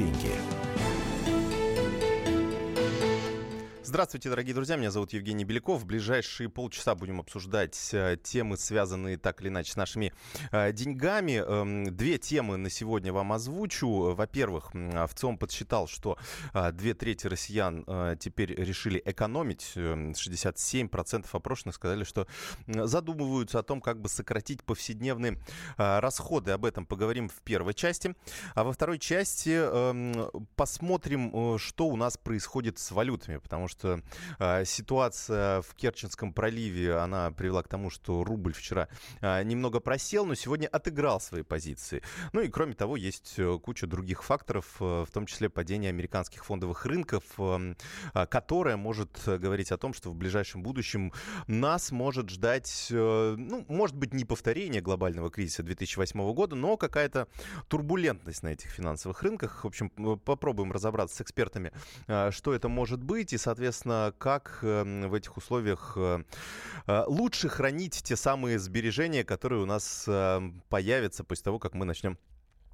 деньги. Здравствуйте, дорогие друзья, меня зовут Евгений Беляков. В ближайшие полчаса будем обсуждать э, темы, связанные так или иначе с нашими э, деньгами. Эм, две темы на сегодня вам озвучу. Во-первых, в ЦОМ подсчитал, что э, две трети россиян теперь решили экономить. 67% опрошенных сказали, что задумываются о том, как бы сократить повседневные расходы. Об этом поговорим в первой части. А во второй части эм, посмотрим, что у нас происходит с валютами, потому что что э, ситуация в Керченском проливе, она привела к тому, что рубль вчера э, немного просел, но сегодня отыграл свои позиции. Ну и кроме того, есть э, куча других факторов, э, в том числе падение американских фондовых рынков, э, э, которое может говорить о том, что в ближайшем будущем нас может ждать, э, ну, может быть, не повторение глобального кризиса 2008 года, но какая-то турбулентность на этих финансовых рынках. В общем, попробуем разобраться с экспертами, э, что это может быть, и, соответственно, соответственно, как эм, в этих условиях э, э, лучше хранить те самые сбережения, которые у нас эм, появятся после того, как мы начнем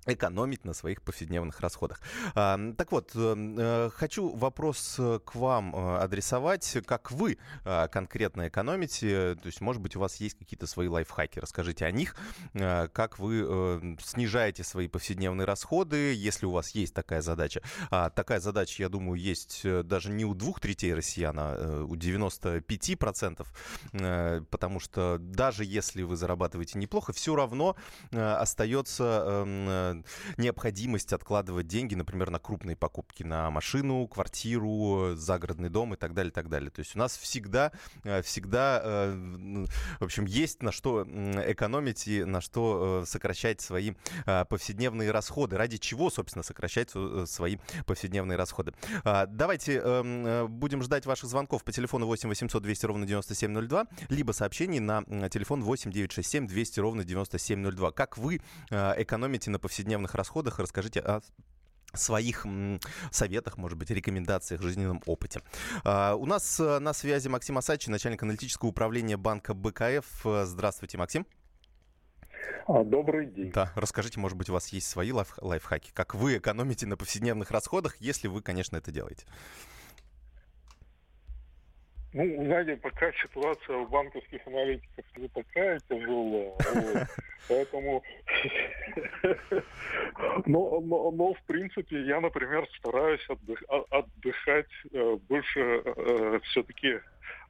экономить на своих повседневных расходах. Так вот, эм, э, хочу вопрос э, к вам э, адресовать. Как вы конкретно экономите? То есть, может быть, у вас есть какие-то свои лайфхаки. Расскажите о них. Как вы снижаете свои повседневные расходы, если у вас есть такая задача. А такая задача, я думаю, есть даже не у двух третей россиян, а у 95%. Потому что даже если вы зарабатываете неплохо, все равно остается эм, необходимость откладывать деньги, например, на крупные покупки, на машину, квартиру, загородный дом и так далее, так далее. То есть у нас всегда, э, всегда, э, в общем, есть на что экономить и на что э, сокращать свои повседневные расходы. Ради чего, собственно, сокращать свои повседневные расходы. Давайте эм, будем ждать ваших звонков по телефону 8 800 200 ровно 9702, либо сообщений на телефон 8 967 200 ровно 9702. Как вы экономите на повседневные повседневных расходах. Расскажите о своих советах, может быть, рекомендациях, жизненном опыте. Uh, у нас uh, на связи Максим Асачи, начальник аналитического управления банка БКФ. Здравствуйте, Максим. А, добрый день. Да, расскажите, может быть, у вас есть свои лайф лайфхаки, как вы экономите на повседневных расходах, если вы, конечно, это делаете. Ну, знаете, пока ситуация у банковских аналитиков не такая тяжелая, вот, поэтому... но, но, но, в принципе, я, например, стараюсь отдых, отдыхать э, больше э, все-таки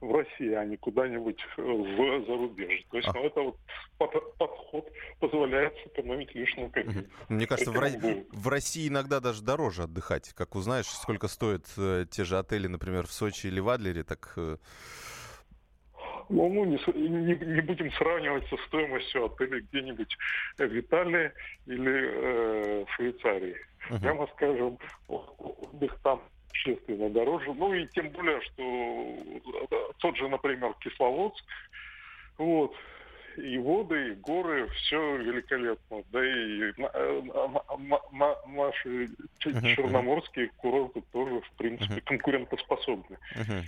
в России, а не куда-нибудь в зарубежье. То есть, а. ну, это вот под, подход позволяет сэкономить лишнюю копейку. Мне кажется, в, в России иногда даже дороже отдыхать. Как узнаешь, сколько стоят э, те же отели, например, в Сочи или в Адлере, так... Э... Ну, ну не, не, не будем сравнивать со стоимостью отелей где-нибудь в Италии или э, в Швейцарии. Uh-huh. Прямо скажем, отдых там существенно дороже. Ну и тем более, что тот же, например, Кисловодск, вот, и воды, и горы, все великолепно. Да и на, на, наши черноморские курорты тоже, в принципе, конкурентоспособны.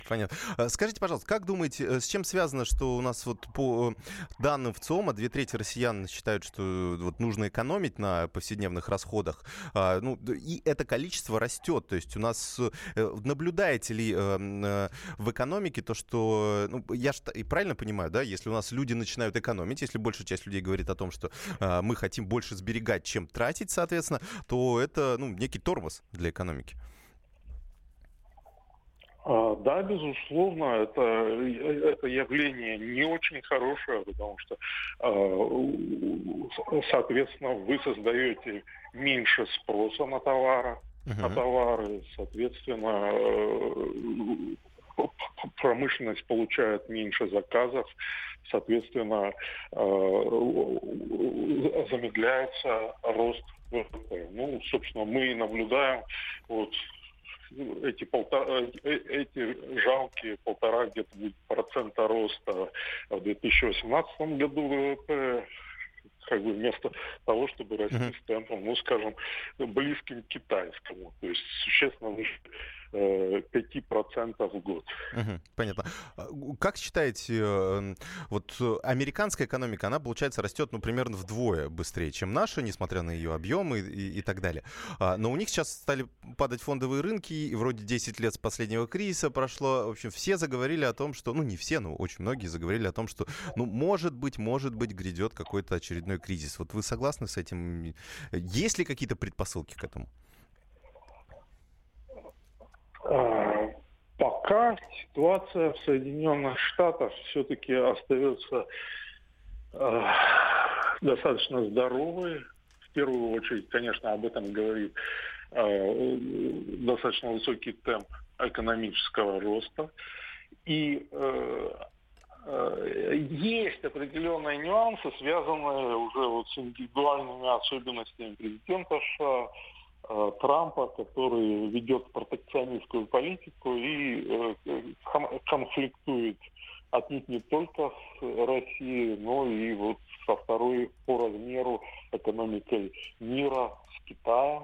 Понятно. А скажите, пожалуйста, как думаете, э, с чем связано, что у нас вот по данным в ЦОМа две трети россиян считают, что вот нужно экономить на повседневных расходах, а, ну, и это количество растет, то есть у нас э, наблюдаете ли э, в экономике то, что, ну, я же правильно понимаю, да, если у нас люди начинают экономить, экономить. Если большая часть людей говорит о том, что э, мы хотим больше сберегать, чем тратить, соответственно, то это ну, некий тормоз для экономики. А, да, безусловно, это, это явление не очень хорошее, потому что, а, соответственно, вы создаете меньше спроса на товары, uh-huh. на товары, соответственно, промышленность получает меньше заказов, соответственно, э, замедляется рост ВВП. Ну, собственно, мы наблюдаем вот эти, полтора, э, эти жалкие полтора где-то процента роста в 2018 году ВВП, как бы вместо того, чтобы расти uh-huh. с темпом, ну, скажем, близким к китайскому, то есть существенно выше 5% в год. Угу, понятно. А, как считаете, вот американская экономика, она, получается, растет, ну, примерно вдвое быстрее, чем наша, несмотря на ее объемы и, и так далее. А, но у них сейчас стали падать фондовые рынки, и вроде 10 лет с последнего кризиса прошло. В общем, все заговорили о том, что, ну, не все, но очень многие заговорили о том, что, ну, может быть, может быть, грядет какой-то очередной кризис. Вот вы согласны с этим? Есть ли какие-то предпосылки к этому? А, пока ситуация в Соединенных Штатах все-таки остается э, достаточно здоровой. В первую очередь, конечно, об этом говорит э, достаточно высокий темп экономического роста. И э, есть определенные нюансы, связанные уже вот с индивидуальными особенностями президента США, Э, Трампа, который ведет протекционистскую политику и э, конфликтует отнюдь не только с Россией, но и вот со второй по размеру экономикой мира, с Китаем.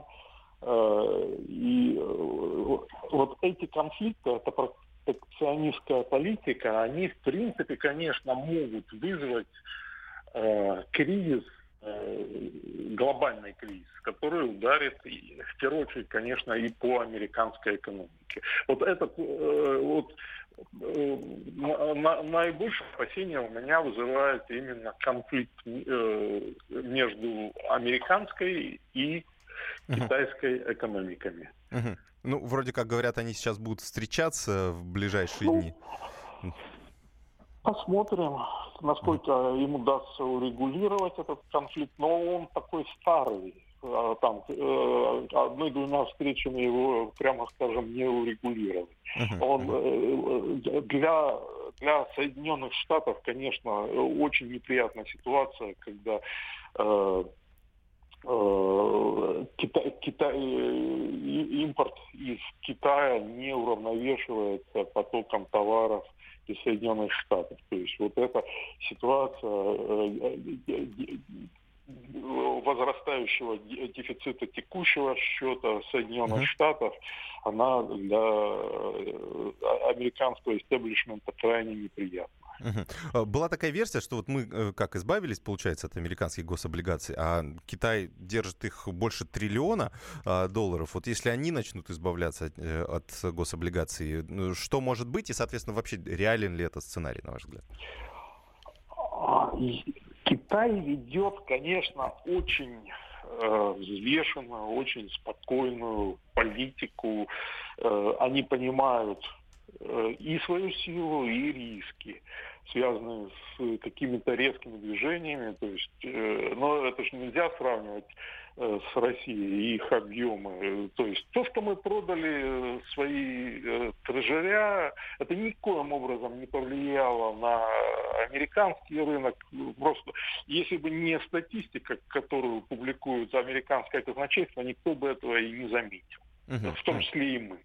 Э, и вот эти конфликты, эта протекционистская политика, они в принципе, конечно, могут вызвать кризис Э, глобальный кризис, который ударит в первую очередь, конечно, и по американской экономике. Вот это э, вот э, наибольшее опасение у меня вызывает именно конфликт между американской и китайской угу. экономиками. Угу. Ну, вроде как говорят, они сейчас будут встречаться в ближайшие ну, дни. Посмотрим, насколько им удастся урегулировать этот конфликт. Но он такой старый. А, там э, одной-двумя встречами его, прямо скажем, не урегулировать. Он э, для, для Соединенных Штатов, конечно, очень неприятная ситуация, когда э, Китай, Китай, импорт из Китая не уравновешивается потоком товаров из Соединенных Штатов. То есть вот эта ситуация э, э, э, возрастающего дефицита текущего счета Соединенных uh-huh. Штатов, она для американского истеблишмента крайне неприятна. Угу. Была такая версия, что вот мы э, как избавились, получается, от американских гособлигаций, а Китай держит их больше триллиона а, долларов. Вот если они начнут избавляться от, э, от гособлигаций, ну, что может быть и, соответственно, вообще реален ли это сценарий, на ваш взгляд? Китай ведет, конечно, очень э, взвешенную, очень спокойную политику. Э, они понимают Э, и свою силу, и риски, связанные с какими-то резкими движениями. То есть, э, но это же нельзя сравнивать э, с Россией и их объемы. То есть то, что мы продали свои трежеря, это никоим образом не повлияло на американский рынок. Просто если бы не статистика, которую публикует американское казначейство, никто бы этого и не заметил. Uh-huh. В том числе и мы.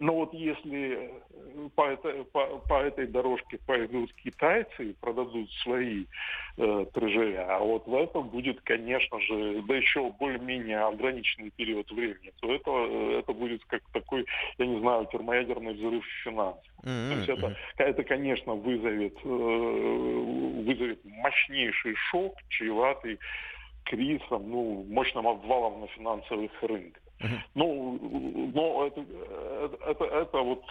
Но вот если э, по, это, по, по этой дорожке пойдут китайцы и продадут свои э, трежеря, а вот в этом будет, конечно же, да еще более-менее ограниченный период времени, то это, э, это будет как такой, я не знаю, термоядерный взрыв финансов. Mm-hmm. То есть это, это, конечно, вызовет, э, вызовет мощнейший шок, чреватый кризисом, ну, мощным обвалом на финансовых рынках. Ну, но это, это, это вот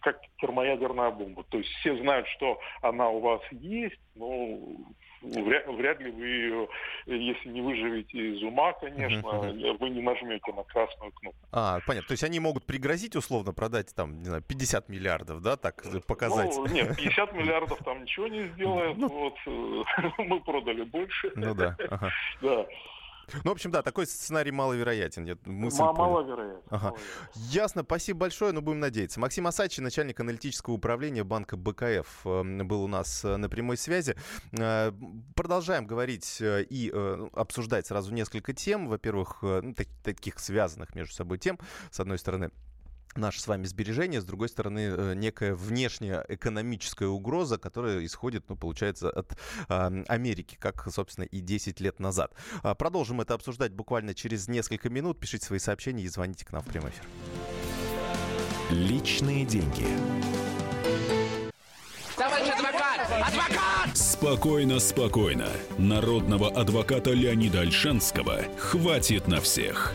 как термоядерная бомба. То есть все знают, что она у вас есть, но вряд, вряд ли вы ее, если не выживете из ума, конечно, вы не нажмете на красную кнопку. А, понятно. То есть они могут пригрозить условно продать там, не знаю, 50 миллиардов, да, так показать? Ну, нет, 50 миллиардов там ничего не сделает. Ну. Вот, э, мы продали больше. Ну да. Ага. Да. Ну, в общем, да, такой сценарий маловероятен. Я мысль маловероятен. Ага. Ясно, спасибо большое, но будем надеяться. Максим Асачи, начальник аналитического управления банка БКФ, эм, был у нас э, на прямой связи. Э, продолжаем говорить э, и обсуждать сразу несколько тем. Во-первых, ну, таких связанных между собой тем. С одной стороны, наши с вами сбережения, с другой стороны, э, некая внешняя экономическая угроза, которая исходит, ну, получается, от э, Америки, как, собственно, и 10 лет назад. А, продолжим это обсуждать буквально через несколько минут. Пишите свои сообщения и звоните к нам в прямой эфир. Личные деньги. Товарищ адвокат! Адвокат! Спокойно, спокойно. Народного адвоката Леонида Альшанского хватит на всех.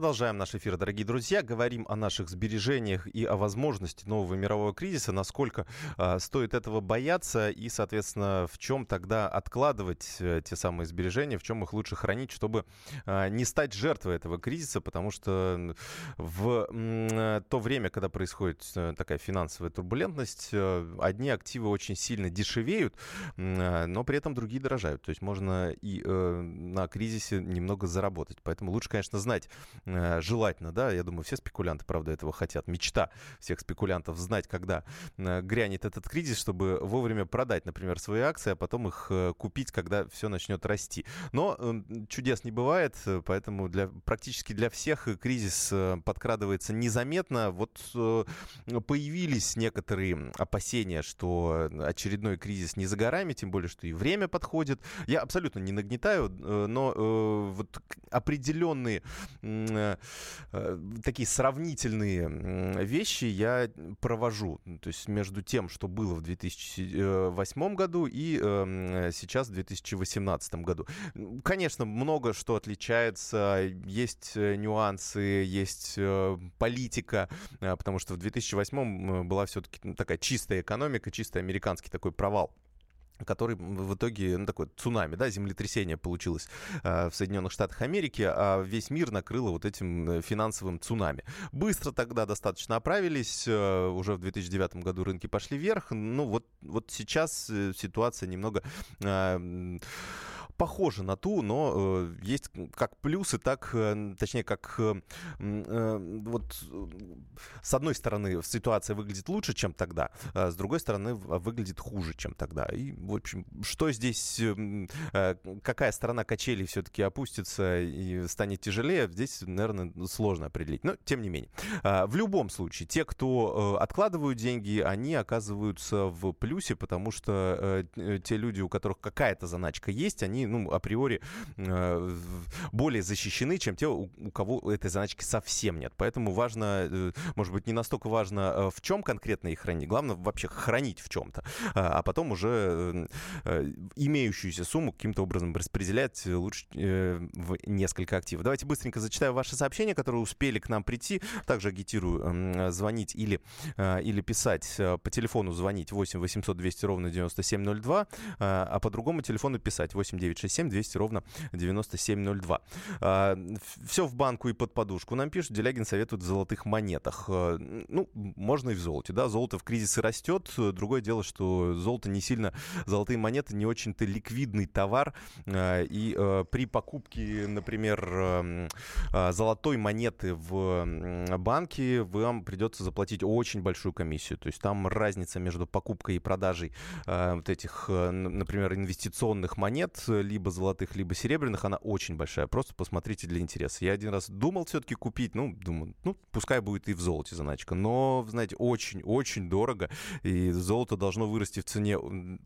Продолжаем наш эфир, дорогие друзья. Говорим о наших сбережениях и о возможности нового мирового кризиса, насколько э, стоит этого бояться и, соответственно, в чем тогда откладывать э, те самые сбережения, в чем их лучше хранить, чтобы э, не стать жертвой этого кризиса, потому что в э, то время, когда происходит э, такая финансовая турбулентность, э, одни активы очень сильно дешевеют, э, но при этом другие дорожают. То есть можно и э, на кризисе немного заработать. Поэтому лучше, конечно, знать, желательно, да, я думаю, все спекулянты, правда, этого хотят. Мечта всех спекулянтов знать, когда э, грянет этот кризис, чтобы вовремя продать, например, свои акции, а потом их э, купить, когда все начнет расти. Но эм, чудес не бывает, поэтому для, практически для всех кризис подкрадывается незаметно. Вот появились некоторые опасения, что очередной кризис не за горами, тем более, что и время подходит. Я абсолютно не нагнетаю, но вот определенные Э, э, такие сравнительные вещи я провожу. То есть между тем, что было в 2008 году и эм, сейчас в 2018 году. Конечно, много что отличается. Есть э, нюансы, есть политика, потому что в 2008 была все-таки такая чистая экономика, чисто американский такой провал который в итоге, ну, такое цунами, да, землетрясение получилось э, в Соединенных Штатах Америки, а весь мир накрыло вот этим э, финансовым цунами. Быстро тогда достаточно оправились, э, уже в 2009 году рынки пошли вверх, ну, вот, вот сейчас э, ситуация немного... Э, похожа на ту, но э, есть как плюсы, так, э, точнее, как э, э, вот с одной стороны ситуация выглядит лучше, чем тогда, а с другой стороны выглядит хуже, чем тогда. И, в общем, что здесь, э, какая сторона качелей все-таки опустится и станет тяжелее, здесь, наверное, сложно определить. Но, тем не менее. Э, в любом случае, те, кто э, откладывают деньги, они оказываются в плюсе, потому что э, те люди, у которых какая-то заначка есть, они ну, априори э, более защищены, чем те, у, у кого этой заначки совсем нет. Поэтому важно, э, может быть, не настолько важно, э, в чем конкретно их хранить. Главное вообще хранить в чем-то, а, а потом уже э, имеющуюся сумму каким-то образом распределять лучше э, в несколько активов. Давайте быстренько зачитаю ваши сообщения, которые успели к нам прийти. Также агитирую э, звонить или, э, или писать э, по телефону звонить 8 800 200 ровно 9702, э, а по другому телефону писать 8 9 967 200 ровно 9702. А, все в банку и под подушку. Нам пишут, Делягин советует в золотых монетах. А, ну, можно и в золоте, да, золото в кризисе растет. Другое дело, что золото не сильно, золотые монеты не очень-то ликвидный товар. А, и при покупке, например, золотой монеты в банке вам придется заплатить очень большую комиссию. То есть там разница между покупкой и продажей вот этих, например, инвестиционных монет, либо золотых, либо серебряных, она очень большая. Просто посмотрите для интереса. Я один раз думал все-таки купить, ну, думаю, ну, пускай будет и в золоте заначка. Но, знаете, очень-очень дорого. И золото должно вырасти в цене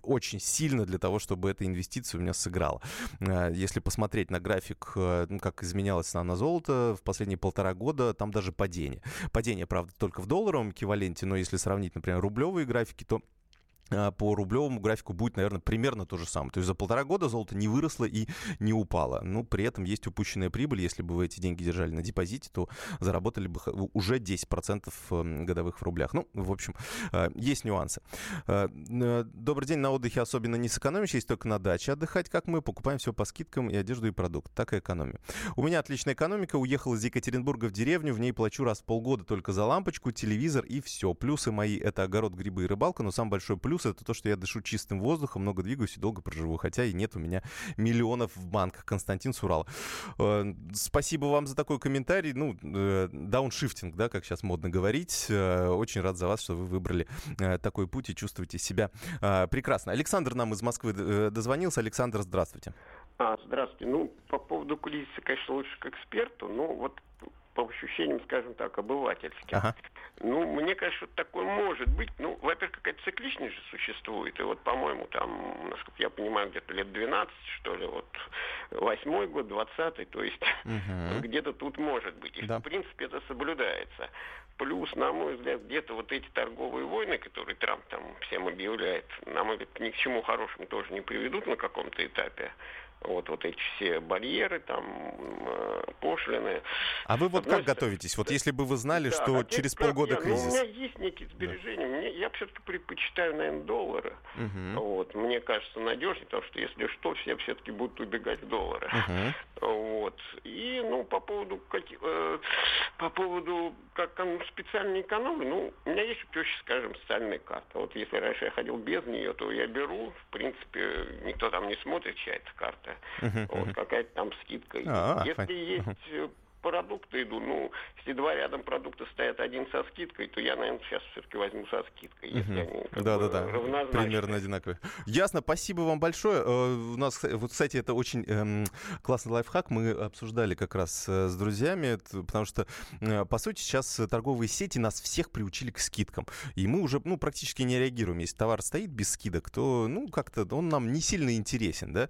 очень сильно для того, чтобы эта инвестиция у меня сыграла. А, если посмотреть на график, э, ну, как изменялась цена на золото в последние полтора года, там даже падение. Падение, правда, только в долларовом эквиваленте, но если сравнить, например, рублевые графики, то по рублевому графику будет, наверное, примерно то же самое. То есть за полтора года золото не выросло и не упало. Ну, при этом есть упущенная прибыль. Если бы вы эти деньги держали на депозите, то заработали бы уже 10% эм, годовых в рублях. Ну, в общем, э, есть нюансы. Э, э, добрый день. На отдыхе особенно не сэкономишь, есть только на даче отдыхать, как мы. Покупаем все по скидкам и одежду, и продукт. Так и экономим. У меня отличная экономика. Уехал из Екатеринбурга в деревню. В ней плачу раз в полгода только за лампочку, телевизор и все. Плюсы мои — это огород, грибы и рыбалка. Но самый большой плюс плюс это то, что я дышу чистым воздухом, много двигаюсь и долго проживу, хотя и нет у меня миллионов в банках. Константин Сурал. Э, спасибо вам за такой комментарий. Ну, э, дауншифтинг, да, как сейчас модно говорить. Э, очень рад за вас, что вы выбрали такой путь и чувствуете себя прекрасно. Александр нам из Москвы дозвонился. Александр, здравствуйте. А, здравствуйте. Ну, по поводу кризиса, конечно, лучше к эксперту, но вот по ощущениям, скажем так, обывательским. Ага. Ну, мне кажется, такое может быть. Ну, во-первых, какая-то цикличность же существует. И вот, по-моему, там, насколько я понимаю, где-то лет 12, что ли, вот восьмой год, двадцатый, то есть угу. где-то тут может быть. И, да. в принципе, это соблюдается. Плюс, на мой взгляд, где-то вот эти торговые войны, которые Трамп там всем объявляет, на мой взгляд, ни к чему хорошему тоже не приведут на каком-то этапе вот, вот эти все барьеры, там, э, пошлины. А вы вот как стороны, готовитесь? Вот если бы вы знали, да, что через полгода я, кризис... Ну, у меня есть некие сбережения. Да. Мне, я все-таки предпочитаю, наверное, доллары. Угу. Вот, мне кажется, надежнее, потому что если что, все все-таки будут убегать в доллары. Угу. Вот. И, ну, по поводу, как, э, по поводу как специальной экономии, ну, у меня есть проще, скажем, социальная карта. Вот если раньше я ходил без нее, то я беру, в принципе, никто там не смотрит, чья это карта uh-huh, вот, какая-то там скидка. А, Если есть uh-huh продукты иду. Ну, если два рядом продукта стоят один со скидкой, то я, наверное, сейчас все-таки возьму со скидкой, если они да, да, да. Примерно одинаковые. Ясно, спасибо вам большое. Э, у нас, вот, кстати, это очень эм, классный лайфхак. Мы обсуждали как раз э, с друзьями, потому что, э, по сути, сейчас торговые сети нас всех приучили к скидкам. И мы уже, ну, практически не реагируем. Если товар стоит без скидок, то, ну, как-то он нам не сильно интересен, да.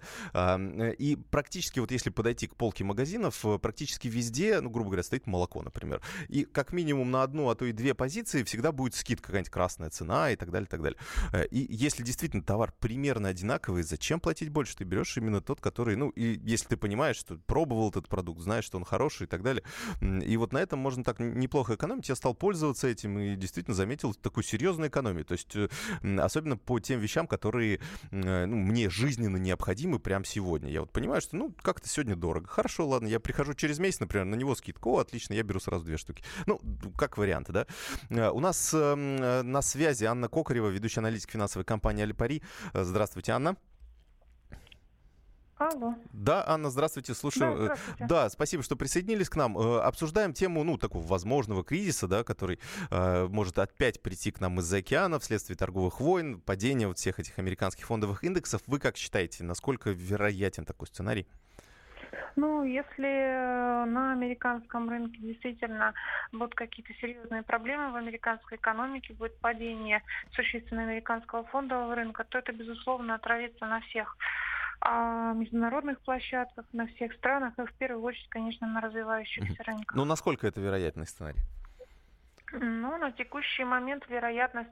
И практически, вот если подойти к полке магазинов, практически везде где, ну, грубо говоря, стоит молоко, например. И как минимум на одну, а то и две позиции всегда будет скидка, какая-нибудь красная цена и так далее, и так далее. Э, и если действительно товар примерно одинаковый, зачем платить больше? Ты берешь именно тот, который, ну, и если ты понимаешь, что пробовал этот продукт, знаешь, что он хороший и так далее. И вот на этом можно так неплохо экономить. Я стал пользоваться этим и действительно заметил такую серьезную экономию. То есть э, особенно по тем вещам, которые э, ну, мне жизненно необходимы прямо сегодня. Я вот понимаю, что, ну, как-то сегодня дорого. Хорошо, ладно, я прихожу через месяц, например, на него скидка. О, отлично, я беру сразу две штуки. Ну, как варианты, да. Э, у нас эм, э, на связи Анна Кокарева, ведущая аналитик финансовой компании Алипари. Э, здравствуйте, Анна. Алло. Да, Анна, здравствуйте, слушаю. Да, здравствуйте. да, спасибо, что присоединились к нам. Обсуждаем тему, ну, такого возможного кризиса, да, который э, может опять прийти к нам из-за океана вследствие торговых войн, падения вот всех этих американских фондовых индексов. Вы как считаете, насколько вероятен такой сценарий? Ну, если э, на американском рынке действительно будут какие-то серьезные проблемы в американской экономике, будет падение существенного американского фондового рынка, то это, безусловно, отразится на всех а, международных площадках, на всех странах, и в первую очередь, конечно, на развивающихся рынках. Ну, насколько это вероятный сценарий? Ну, на текущий момент вероятность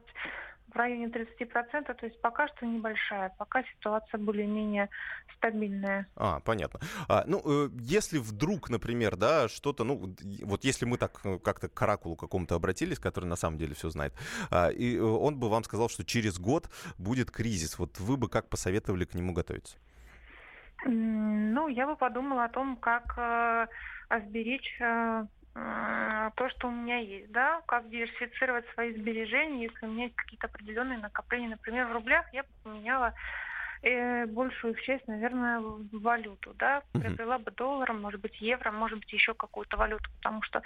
в районе 30%, то есть пока что небольшая, пока ситуация более-менее стабильная. А, понятно. А, ну, э, если вдруг, например, да, что-то, ну, вот если мы так э, как-то к оракулу какому-то обратились, который на самом деле все знает, а, и он бы вам сказал, что через год будет кризис, вот вы бы как посоветовали к нему готовиться? Ну, я бы подумала о том, как э, сберечь э, то, что у меня есть, да, как диверсифицировать свои сбережения, если у меня есть какие-то определенные накопления. Например, в рублях я бы поменяла э, большую часть, наверное, в валюту, да, приобрела бы долларом, может быть, евро, может быть, еще какую-то валюту, потому что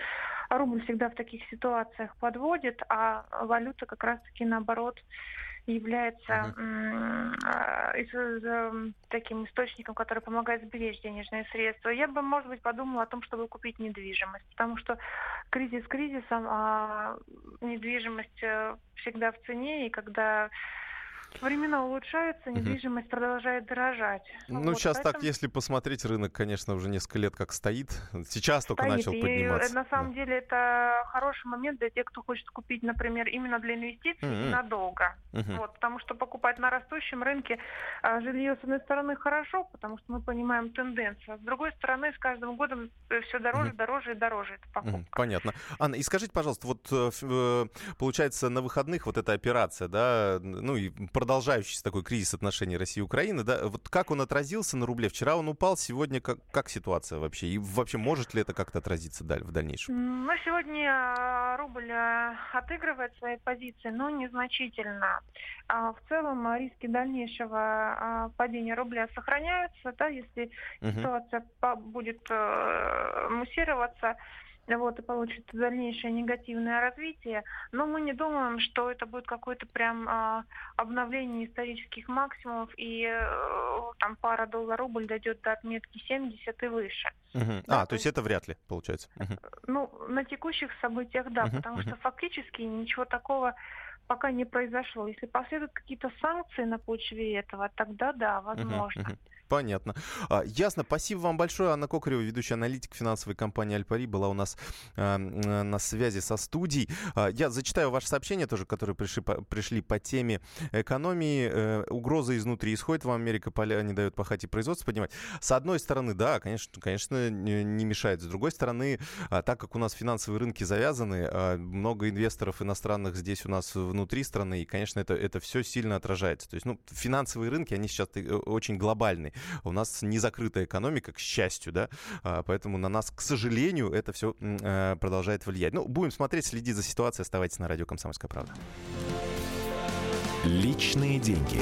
рубль всегда в таких ситуациях подводит, а валюта как раз-таки наоборот является uh-huh. таким источником, который помогает сберечь денежные средства. Я бы, может быть, подумала о том, чтобы купить недвижимость, потому что кризис кризисом, а недвижимость э, всегда в цене, и когда Времена улучшаются, недвижимость угу. продолжает дорожать. Ну, вот, сейчас поэтому... так, если посмотреть, рынок, конечно, уже несколько лет как стоит. Сейчас только стоит. начал и подниматься. На самом да. деле это хороший момент для тех, кто хочет купить, например, именно для инвестиций угу. надолго. Угу. Вот, потому что покупать на растущем рынке а, жилье, с одной стороны, хорошо, потому что мы понимаем тенденцию. А с другой стороны, с каждым годом э, все дороже, угу. дороже и дороже эта покупка. Угу. Понятно. Анна, и скажите, пожалуйста, вот э, э, получается на выходных вот эта операция, да, ну и продолжается продолжающийся такой кризис отношений России и Украины, да, вот как он отразился на рубле? Вчера он упал, сегодня как, как ситуация вообще? И вообще может ли это как-то отразиться даль, в дальнейшем? Ну, сегодня а, рубль а, отыгрывает свои позиции, но незначительно. А в целом риски дальнейшего падения рубля сохраняются, да, если угу. ситуация будет э, муссироваться вот, и получит дальнейшее негативное развитие. Но мы не думаем, что это будет какое-то прям э, обновление исторических максимумов, и э, там пара доллар-рубль дойдет до отметки 70 и выше. Угу. Да, а, то есть это вряд ли получается? Угу. Ну, на текущих событиях, да, угу. потому угу. что фактически ничего такого пока не произошло. Если последуют какие-то санкции на почве этого, тогда да, возможно. Угу, угу. Понятно. А, ясно. Спасибо вам большое. Анна Кокарева, ведущая аналитик финансовой компании Альпари, была у нас а, на связи со студией. А, я зачитаю ваши сообщения тоже, которые пришли по, пришли по теме экономии. А, угроза изнутри исходит. Вам Америка поля не дает пахать и производство поднимать. С одной стороны, да, конечно, конечно не мешает. С другой стороны, а, так как у нас финансовые рынки завязаны, а, много инвесторов иностранных здесь у нас внутри страны, и, конечно, это, это все сильно отражается. То есть, ну, финансовые рынки, они сейчас э, очень глобальные. У нас не закрытая экономика, к счастью, да, а, поэтому на нас, к сожалению, это все э, продолжает влиять. Ну, будем смотреть, следить за ситуацией. Оставайтесь на радио «Комсомольская правда». Личные деньги.